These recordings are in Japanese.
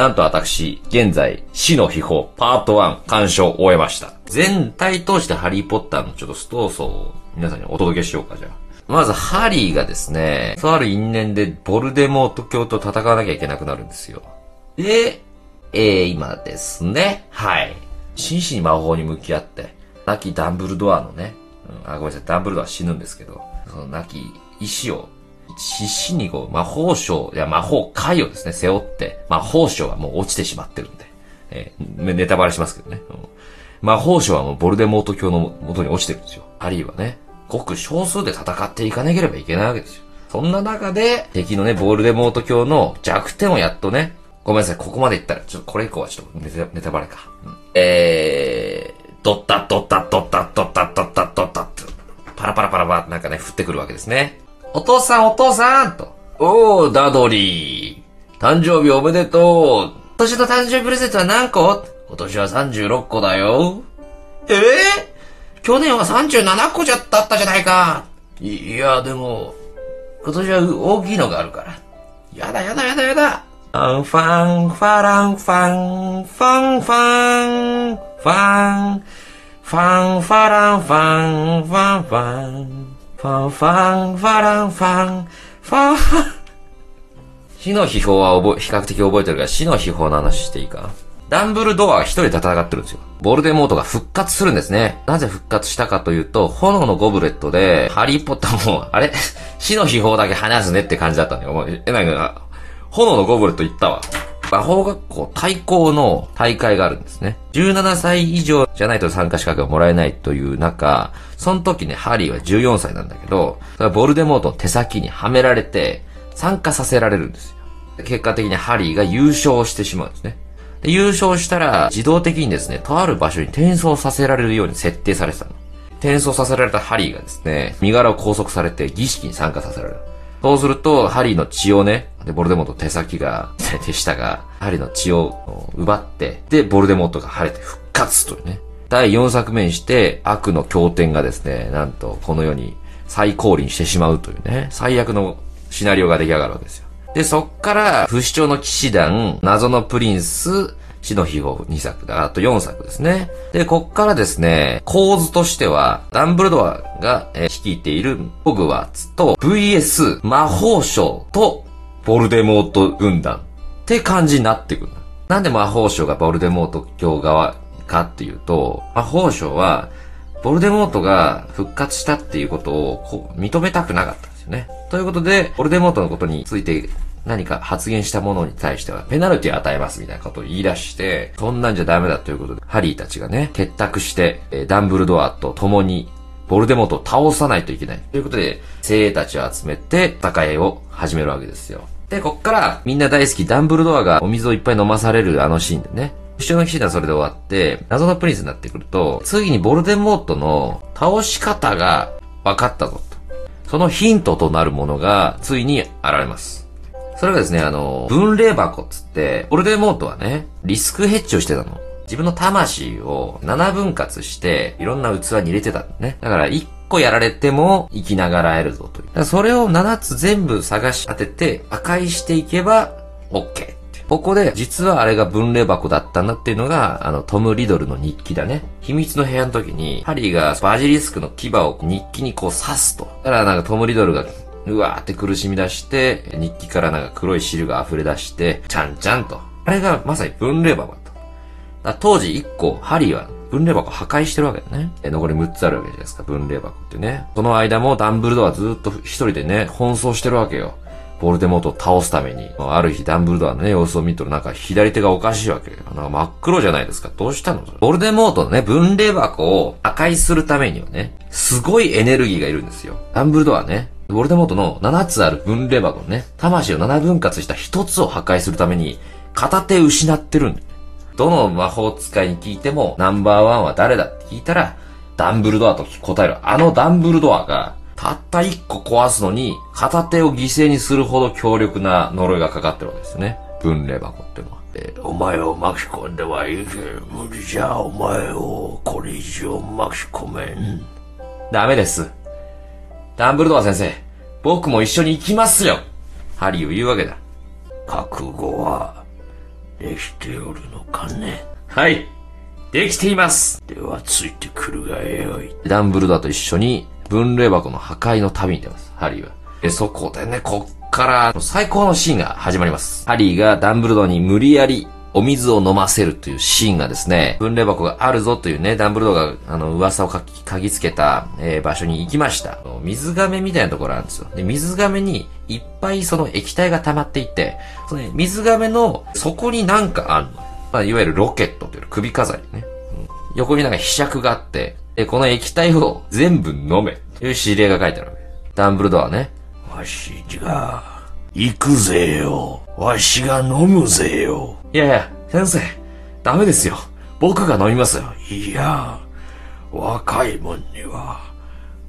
なんと私、現在、死の秘宝、パート1、鑑賞を終えました。全体通してハリーポッターのちょっとストーソーを皆さんにお届けしようか、じゃあ。まず、ハリーがですね、とある因縁でボルデモート教と戦わなきゃいけなくなるんですよ。で、えー、今ですね、はい。真摯に魔法に向き合って、亡きダンブルドアのね、うん、あ、ごめんなさい、ダンブルドア死ぬんですけど、その亡き意志を必死にこう、魔法省、いや、魔法界をですね、背負って、魔法省はもう落ちてしまってるんで、えーネタバレしますけどね。うん魔法省はもうボルデモート教の元に落ちてるんですよ。ハリーはね、ごく少数で戦っていかなければいけないわけですよ。そんな中で、敵のね、ボルデモート教の弱点をやっとね、ごめんなさい、ここまで言ったら、ちょっとこれ以降はちょっとネタネタバレか。うんえー、ドッタドッタドッタドッタドッタドッタって、パラパラパラパラなんかね、降ってくるわけですね。お父さんお父さんと。おー、ダドリー。誕生日おめでとう。今年の誕生日プレゼントは何個？今年は36個だよ。ええ去年は37個じゃったったじゃないか。いいや、でも、今年は大きいのがあるから。やだやだやだやだ。ファンファン、ファランファン、ファンファン、ファン、ファンファランファン、ファンファン、ファンファン、ファランファン、ファンファン。死の秘宝は覚え、比較的覚えてるから死の秘宝の話していいか？ダンブルドアが一人で戦ってるんですよ。ボルデモートが復活するんですね。なぜ復活したかというと、炎のゴブレットで、ハリーポッターも、あれ？死の秘宝だけ話すねって感じだったんだよ。もうえ、なんか、炎のゴブレット言ったわ。魔法学校対抗の大会があるんですね。17歳以上じゃないと参加資格がもらえないという中、その時ね、ハリーは14歳なんだけど、ボルデモートの手先にはめられて、参加させられるんですよ。結果的にハリーが優勝してしまうんですね。で優勝したら、自動的にですね、とある場所に転送させられるように設定されてたの。転送させられたハリーがですね、身柄を拘束されて儀式に参加させられる。そうすると、ハリーの血をね、で、ボルデモート手先が、手下が、ハリーの血を奪って、で、ボルデモートが晴れて復活というね。第4作目にして、悪の経典がですね、なんと、この世に再降臨してしまうというね、最悪のシナリオが出来上がるわけですよ。で、そっから、不死鳥の騎士団、謎のプリンス、死の秘宝2作だ。あと4作ですね。で、こっからですね、構図としては、ダンブルドアが、え率いているホグワーツと VS 魔法省とボルデモート軍団って感じになってくる。なんで魔法省がボルデモート教側かっていうと、魔法省は、ボルデモートが復活したっていうことを認めたくなかったんですよね。ということで、ボルデモートのことについて何か発言したものに対してはペナルティを与えますみたいなことを言い出して、そんなんじゃダメだということで、ハリーたちがね、結託して、えーダンブルドアと共にボルデモートを倒さないといけない。ということで、精鋭たちを集めて戦いを始めるわけですよ。で、こっからみんな大好きダンブルドアがお水をいっぱい飲まされるあのシーンでね、後ろの騎士団それで終わって、謎のプリンスになってくると、次にボルデモートの倒し方が分かったぞと。そのヒントとなるものが、ついに現れます。それがですね、あの、分霊箱っつって、ボルデモートはね、リスクヘッジをしてたの。自分の魂を7分割して、いろんな器に入れてたんだね。だから、1個やられても生きながらえるぞという。だからそれを7つ全部探し当てて、破壊していけば、OK って。ここで、実はあれが分霊箱だったんだっていうのが、あの、トム・リドルの日記だね。秘密の部屋の時に、ハリーがバジリスクの牙を日記にこう刺すと。だからなんかトム・リドルが、うわーって苦しみ出して、日記からなんか黒い汁が溢れ出して、ちゃんちゃんと。あれがまさに分霊箱だった。だ当時1個、ハリーは分霊箱破壊してるわけだね。え残り6つあるわけじゃないですか、分霊箱ってね。その間もダンブルドアずっと一人でね、奔走してるわけよ。ボルデモートを倒すために。ある日ダンブルドアのね、様子を見とるなんか左手がおかしいわけ。なんか真っ黒じゃないですか。どうしたの？ボルデモートのね、分霊箱を破壊するためにはね、すごいエネルギーがいるんですよ。ダンブルドアね、ボルデモートの7つある分霊箱のね、魂を7分割した1つを破壊するために、片手失ってるんだよどの魔法使いに聞いても、ナンバーワンは誰だって聞いたら、ダンブルドアと答える。あのダンブルドアが、たった一個壊すのに、片手を犠牲にするほど強力な呪いがかかってるわけですよね。分霊箱ってのは。でお前を巻き込んではいいけ無理じゃお前をこれ以上巻き込めん。ダメです。ダンブルドア先生、僕も一緒に行きますよハリーを言うわけだ。覚悟はできておるのかね？はい。できています。ではついてくるがよい。ダンブルドアと一緒に分霊箱の破壊の旅に出ます。ハリーは。で、そこでね、こっから最高のシーンが始まります。ハリーがダンブルドアに無理やりお水を飲ませるというシーンがですね、分霊箱があるぞというね、ダンブルドアが、あの、噂をかき、嗅ぎつけた、えー場所に行きました。水亀みたいなところあるんですよ。で、水亀にいっぱいその液体が溜まっていて、そのね、水亀の底になんかあるの。まあ、いわゆるロケットという首飾りね。横になんか被釈があって、で、この液体を全部飲め。という指令が書いてあるわけ。ダンブルドアね。わしが、行くぜよ。わしが飲むぜよ。いやいや、先生、ダメですよ。僕が飲みますよ。いや、若いもんには、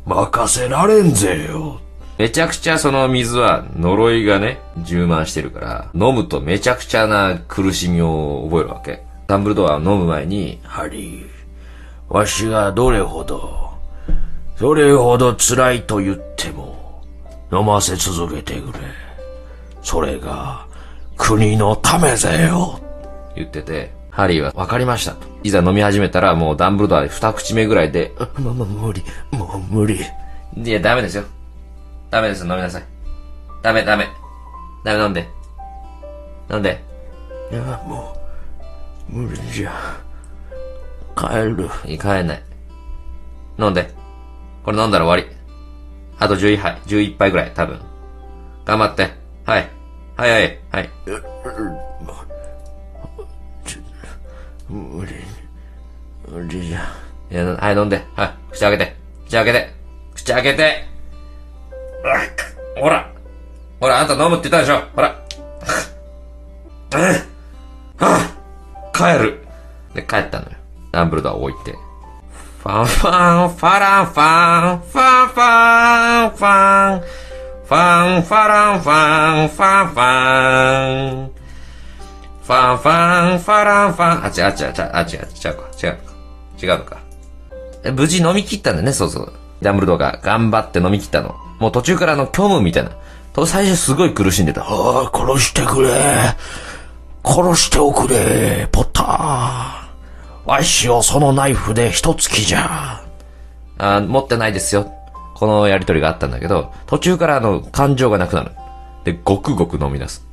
任せられんぜよ。めちゃくちゃその水は呪いがね、充満してるから、飲むとめちゃくちゃな苦しみを覚えるわけ。ダンブルドアは飲む前に、ハリー、わしがどれほど、どれほど辛いと言っても、飲ませ続けてくれ。それが、国のためぜよ。言ってて、ハリーは分かりましたと。いざ飲み始めたらもうダンブルドアで二口目ぐらいで、もう、もう無理、もう無理。いや、ダメですよ。ダメです、飲みなさい。ダメ、ダメ。ダメ飲んで。飲んで。いや、もう、無理じゃ。帰る。いや帰んない。飲んで。これ飲んだら終わり。あと11杯、11杯ぐらい、多分。頑張って。はい。はいはい、はい。無理。無理じゃ。いや、はい、飲んで。はい。口開けて。口開けて。口開けて。ほら。ほら、あんた飲むって言ったでしょ。ほら。あ、帰る。で、帰ったのよ。ダンブルドアを置いて。ファンファン、ファランファン、ファンファン、ファン。ファン、ファランファン、ファンファン。ファンファン、ファランファン。あ、違う、違う、違う、あ、違う、違うか、違うか。違うのか。無事飲み切ったんだね、そうそう。ダンブルドアが頑張って飲み切ったの。もう途中からの、虚無みたいな。と最初すごい苦しんでた。ああ、殺してくれ。殺しておくれ、ポッター。わしをそのナイフで一突きじゃ。あ持ってないですよ。このやりとりがあったんだけど、途中からあの、感情がなくなる。で、ごくごく飲み出す。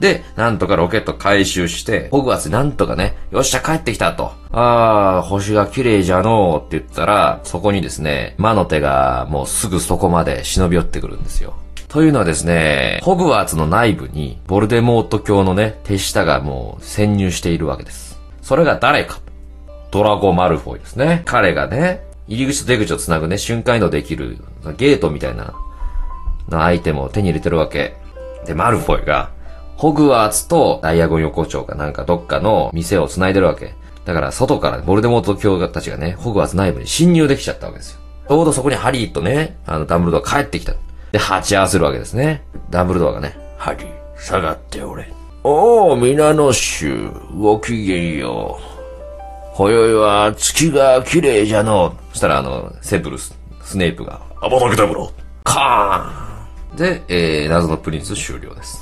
で、なんとかロケット回収して、ホグワーツなんとかね、よっしゃ帰ってきたと。あー、星が綺麗じゃのうって言ったら、そこにですね、魔の手がもうすぐそこまで忍び寄ってくるんですよ。というのはですね、ホグワーツの内部に、ボルデモート教のね、手下がもう潜入しているわけです。それが誰か。ドラゴ・マルフォイですね。彼がね、入り口と出口をつなぐね、瞬間移動できる、ゲートみたいな、なアイテムを手に入れてるわけ。で、マルフォイが、ホグワーツとダイアゴン横丁かなんかどっかの店を繋いでるわけ。だから外からボルデモート教たちがね、ホグワーツ内部に侵入できちゃったわけですよ。ちょうどそこにハリーとね、あの、ダンブルドア帰ってきた。で、鉢合わせるわけですね。ダンブルドアがね。ハリー、下がっておれ。おお、皆の衆、ごきげんよう。今宵は月が綺麗じゃの。そしたらあの、セブルス、スネープが、アバダケダブロ。カーンで、えー、謎のプリンス終了です。